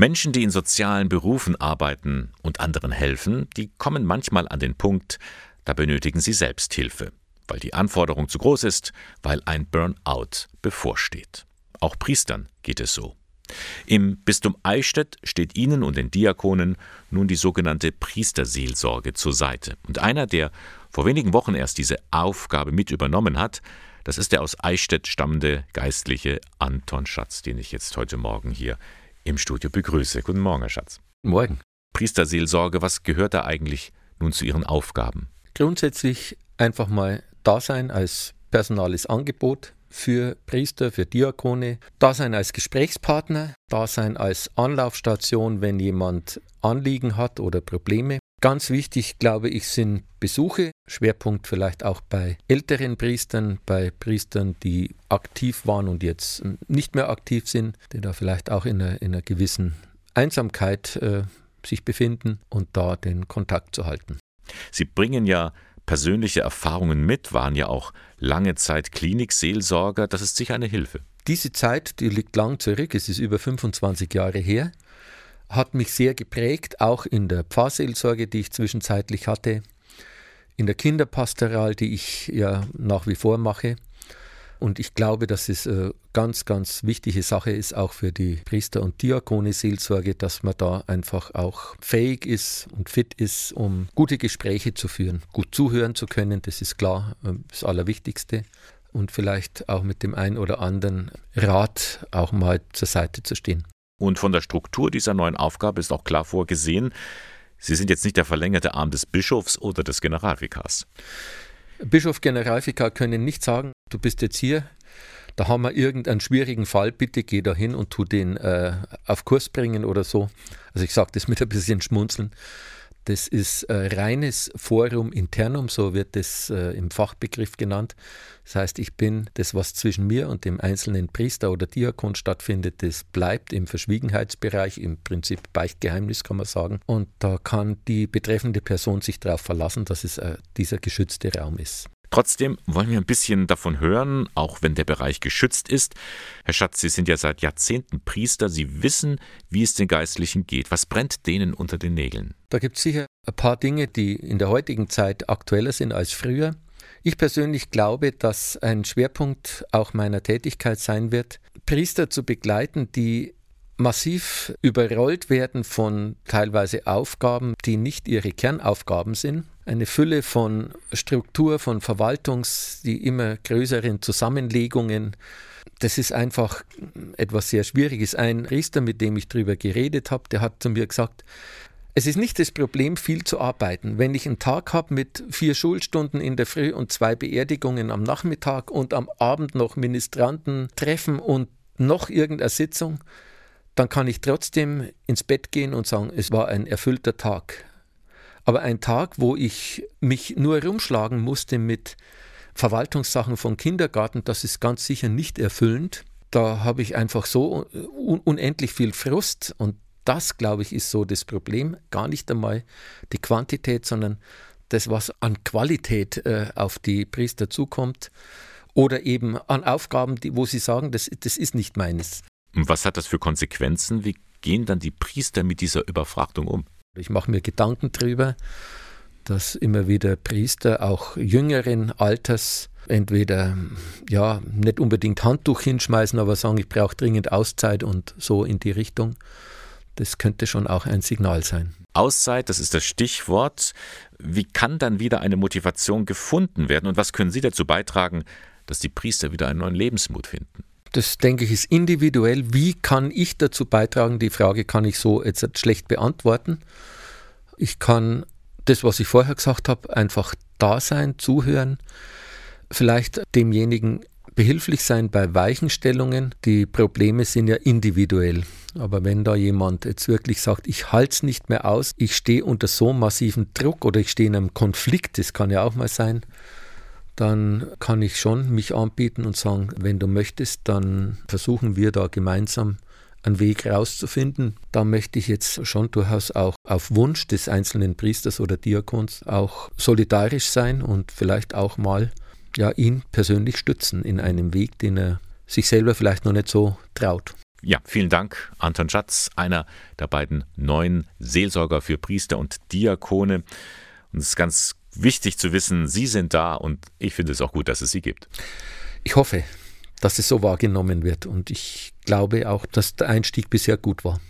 Menschen, die in sozialen Berufen arbeiten und anderen helfen, die kommen manchmal an den Punkt, da benötigen sie Selbsthilfe, weil die Anforderung zu groß ist, weil ein Burnout bevorsteht. Auch Priestern geht es so. Im Bistum Eichstätt steht ihnen und den Diakonen nun die sogenannte Priesterseelsorge zur Seite. Und einer, der vor wenigen Wochen erst diese Aufgabe mit übernommen hat, das ist der aus Eichstätt stammende Geistliche Anton Schatz, den ich jetzt heute Morgen hier im Studio begrüße. Guten Morgen, Herr Schatz. Morgen. Priesterseelsorge, was gehört da eigentlich nun zu Ihren Aufgaben? Grundsätzlich einfach mal da sein als personales Angebot für Priester, für Diakone, da sein als Gesprächspartner, da sein als Anlaufstation, wenn jemand Anliegen hat oder Probleme. Ganz wichtig, glaube ich, sind Besuche, Schwerpunkt vielleicht auch bei älteren Priestern, bei Priestern, die aktiv waren und jetzt nicht mehr aktiv sind, die da vielleicht auch in einer, in einer gewissen Einsamkeit äh, sich befinden und da den Kontakt zu halten. Sie bringen ja persönliche Erfahrungen mit, waren ja auch lange Zeit Klinikseelsorger. Das ist sicher eine Hilfe. Diese Zeit, die liegt lang zurück, es ist über 25 Jahre her, hat mich sehr geprägt, auch in der Pfarrseelsorge, die ich zwischenzeitlich hatte, in der Kinderpastoral, die ich ja nach wie vor mache. Und ich glaube, dass es eine ganz, ganz wichtige Sache ist, auch für die Priester- und Diakone-Seelsorge, dass man da einfach auch fähig ist und fit ist, um gute Gespräche zu führen, gut zuhören zu können. Das ist klar äh, das Allerwichtigste. Und vielleicht auch mit dem einen oder anderen Rat auch mal zur Seite zu stehen. Und von der Struktur dieser neuen Aufgabe ist auch klar vorgesehen, Sie sind jetzt nicht der verlängerte Arm des Bischofs oder des Generalvikars. Bischof, Generalvikar können nicht sagen, du bist jetzt hier, da haben wir irgendeinen schwierigen Fall, bitte geh da hin und tu den äh, auf Kurs bringen oder so. Also ich sage das mit ein bisschen Schmunzeln. Das ist äh, reines Forum internum, so wird das äh, im Fachbegriff genannt. Das heißt, ich bin das, was zwischen mir und dem einzelnen Priester oder Diakon stattfindet, das bleibt im Verschwiegenheitsbereich, im Prinzip Beichtgeheimnis kann man sagen. Und da kann die betreffende Person sich darauf verlassen, dass es äh, dieser geschützte Raum ist. Trotzdem wollen wir ein bisschen davon hören, auch wenn der Bereich geschützt ist. Herr Schatz, Sie sind ja seit Jahrzehnten Priester, Sie wissen, wie es den Geistlichen geht. Was brennt denen unter den Nägeln? Da gibt es sicher ein paar Dinge, die in der heutigen Zeit aktueller sind als früher. Ich persönlich glaube, dass ein Schwerpunkt auch meiner Tätigkeit sein wird, Priester zu begleiten, die massiv überrollt werden von teilweise Aufgaben, die nicht ihre Kernaufgaben sind. Eine Fülle von Struktur, von Verwaltungs, die immer größeren Zusammenlegungen. Das ist einfach etwas sehr Schwieriges. Ein Priester, mit dem ich darüber geredet habe, der hat zu mir gesagt, es ist nicht das Problem, viel zu arbeiten. Wenn ich einen Tag habe mit vier Schulstunden in der Früh und zwei Beerdigungen am Nachmittag und am Abend noch Ministranten treffen und noch irgendeine Sitzung, dann kann ich trotzdem ins Bett gehen und sagen, es war ein erfüllter Tag. Aber ein Tag, wo ich mich nur rumschlagen musste mit Verwaltungssachen von Kindergarten, das ist ganz sicher nicht erfüllend. Da habe ich einfach so un unendlich viel Frust und das, glaube ich, ist so das Problem. Gar nicht einmal die Quantität, sondern das, was an Qualität äh, auf die Priester zukommt. Oder eben an Aufgaben, die, wo sie sagen, das, das ist nicht meines. Was hat das für Konsequenzen? Wie gehen dann die Priester mit dieser Überfrachtung um? Ich mache mir Gedanken darüber, dass immer wieder Priester, auch jüngeren Alters, entweder ja nicht unbedingt Handtuch hinschmeißen, aber sagen, ich brauche dringend Auszeit und so in die Richtung. Das könnte schon auch ein Signal sein. Auszeit, das ist das Stichwort. Wie kann dann wieder eine Motivation gefunden werden und was können Sie dazu beitragen, dass die Priester wieder einen neuen Lebensmut finden? Das denke ich ist individuell. Wie kann ich dazu beitragen? Die Frage kann ich so jetzt schlecht beantworten. Ich kann das, was ich vorher gesagt habe, einfach da sein, zuhören, vielleicht demjenigen behilflich sein bei Weichenstellungen. Die Probleme sind ja individuell. Aber wenn da jemand jetzt wirklich sagt, ich halte es nicht mehr aus, ich stehe unter so massiven Druck oder ich stehe in einem Konflikt, das kann ja auch mal sein, dann kann ich schon mich anbieten und sagen, wenn du möchtest, dann versuchen wir da gemeinsam einen Weg rauszufinden. Da möchte ich jetzt schon durchaus auch auf Wunsch des einzelnen Priesters oder Diakons auch solidarisch sein und vielleicht auch mal ja, ihn persönlich stützen in einem Weg, den er sich selber vielleicht noch nicht so traut. Ja, vielen Dank, Anton Schatz, einer der beiden neuen Seelsorger für Priester und Diakone. Und es ist ganz wichtig zu wissen, Sie sind da und ich finde es auch gut, dass es Sie gibt. Ich hoffe, dass es so wahrgenommen wird und ich glaube auch, dass der Einstieg bisher gut war.